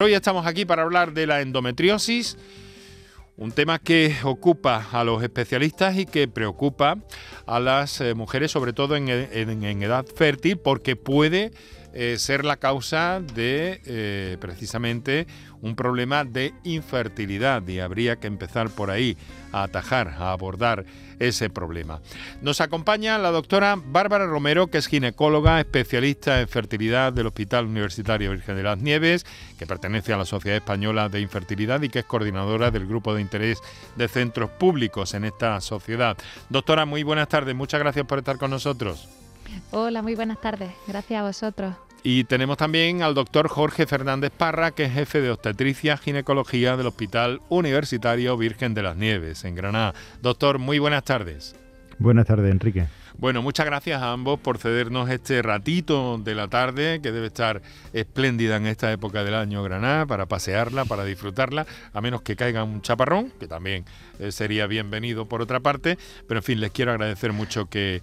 Hoy estamos aquí para hablar de la endometriosis, un tema que ocupa a los especialistas y que preocupa a las eh, mujeres, sobre todo en, edad fértil, porque puede eh, ser la causa de eh, precisamente un problema de infertilidad y habría que empezar por ahí a atajar, a abordar ese problema. Nos acompaña la doctora Bárbara Romero, que es ginecóloga, especialista en fertilidad del Hospital Universitario Virgen de las Nieves, que pertenece a la Sociedad Española de Infertilidad y que es coordinadora del grupo de interés de centros públicos en esta sociedad. Doctora, muy buenas tardes, muchas gracias por estar con nosotros. Hola, muy buenas tardes, gracias a vosotros. Y tenemos también al doctor Jorge Fernández Parra, que es jefe de obstetricia ginecología del Hospital Universitario Virgen de las Nieves, en Granada. Doctor, muy buenas tardes. Buenas tardes, Enrique. Bueno, muchas gracias a ambos por cedernos este ratito de la tarde, que debe estar espléndida en esta época del año Granada, para pasearla, para disfrutarla, a menos que caiga un chaparrón, que también eh, sería bienvenido por otra parte. Pero en fin, les quiero agradecer mucho que,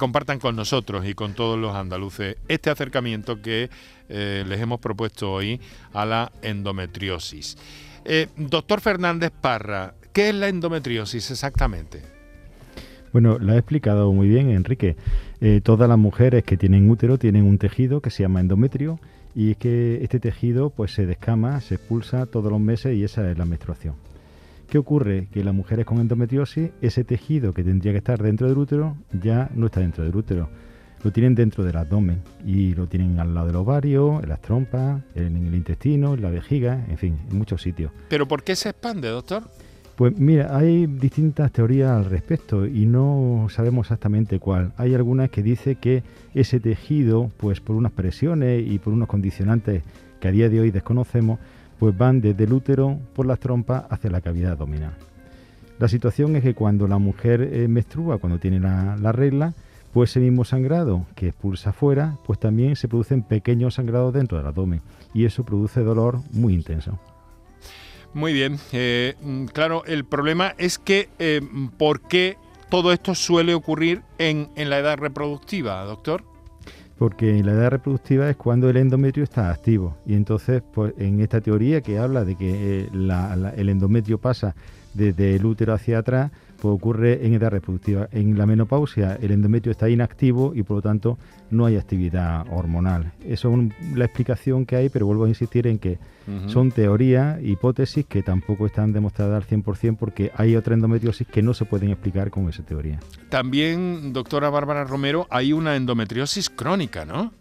compartan con nosotros y con todos los andaluces este acercamiento que eh, les hemos propuesto hoy a la endometriosis. Eh, doctor Fernández Parra, ¿qué es la endometriosis exactamente? Bueno, lo ha explicado muy bien Enrique. Eh, todas las mujeres que tienen útero tienen un tejido que se llama endometrio y es que este tejido pues se descama, se expulsa todos los meses y esa es la menstruación. ¿Qué ocurre? Que las mujeres con endometriosis, ese tejido que tendría que estar dentro del útero ya no está dentro del útero. Lo tienen dentro del abdomen y lo tienen al lado del ovario, en las trompas, en el intestino, en la vejiga, en fin, en muchos sitios. ¿Pero por qué se expande, doctor? Pues mira, hay distintas teorías al respecto y no sabemos exactamente cuál. Hay algunas que dicen que ese tejido, pues por unas presiones y por unos condicionantes que a día de hoy desconocemos, pues van desde el útero por las trompas hacia la cavidad abdominal. La situación es que cuando la mujer eh, menstrua, cuando tiene la, la regla, pues ese mismo sangrado que expulsa afuera, pues también se producen pequeños sangrados dentro del abdomen y eso produce dolor muy intenso. Muy bien. Eh, mm, claro, el problema es que eh, ¿por qué todo esto suele ocurrir en, la edad reproductiva, doctor? Porque en la edad reproductiva es cuando el endometrio está activo. Y entonces, pues en esta teoría que habla de que eh, el endometrio pasa desde el útero hacia atrás, pues ocurre en edad reproductiva. En la menopausia el endometrio está inactivo y por lo tanto no hay actividad hormonal. Eso es la explicación que hay, pero vuelvo a insistir en que son teorías, hipótesis que tampoco están demostradas al 100% porque hay otra endometriosis que no se pueden explicar con esa teoría. También, doctora Bárbara Romero, hay una endometriosis crónica, ¿no?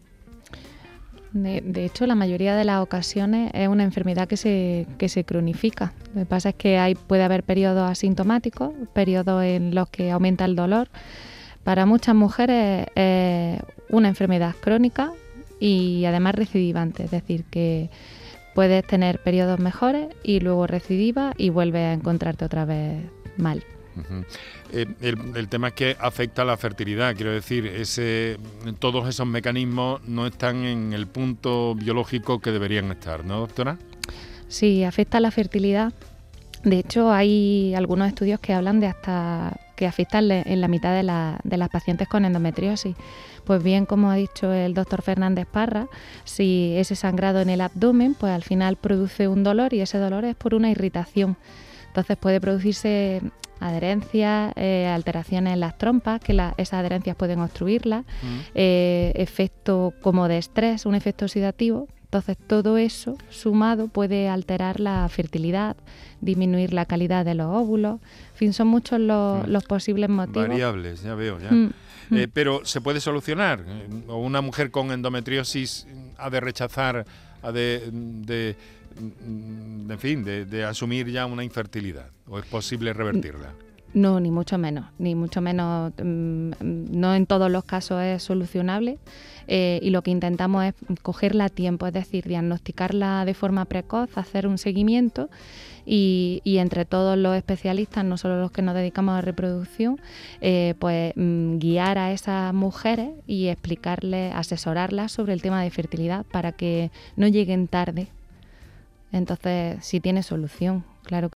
De, hecho, la mayoría de las ocasiones es una enfermedad que se, que se cronifica. Lo que pasa es que hay, puede haber periodos asintomáticos, periodos en los que aumenta el dolor. Para muchas mujeres es una enfermedad crónica y además recidivante, es decir, que puedes tener periodos mejores y luego recidiva y vuelves a encontrarte otra vez mal. Eh, el, tema es que afecta a la fertilidad, quiero decir, ese, todos esos mecanismos no están en el punto biológico que deberían estar, ¿no, doctora? Sí, afecta a la fertilidad. De hecho, hay algunos estudios que hablan de hasta que afectan en la mitad de, de las pacientes con endometriosis. Pues bien, como ha dicho el doctor Fernández Parra, si ese sangrado en el abdomen, pues al final produce un dolor y ese dolor es por una irritación. Entonces puede producirse adherencias, eh, alteraciones en las trompas, que esas adherencias pueden obstruirlas, mm. eh, efecto como de estrés, un efecto oxidativo. Entonces todo eso sumado puede alterar la fertilidad, disminuir la calidad de los óvulos. En fin, son muchos los, mm. posibles motivos. Variables, ya veo, ya. Mm, eh, pero se puede solucionar. O una mujer con endometriosis ha de rechazar, ha de Mm, en fin, de, asumir ya una infertilidad? ¿O es posible revertirla? No, ni mucho menos, ni mucho menos. Mm, no en todos los casos es solucionable eh, y lo que intentamos es cogerla a tiempo, es decir, diagnosticarla de forma precoz, hacer un seguimiento y, entre todos los especialistas, no solo los que nos dedicamos a reproducción, eh, pues mm, guiar a esas mujeres y explicarles, asesorarlas sobre el tema de fertilidad para que no lleguen tarde entonces, sí tiene solución, claro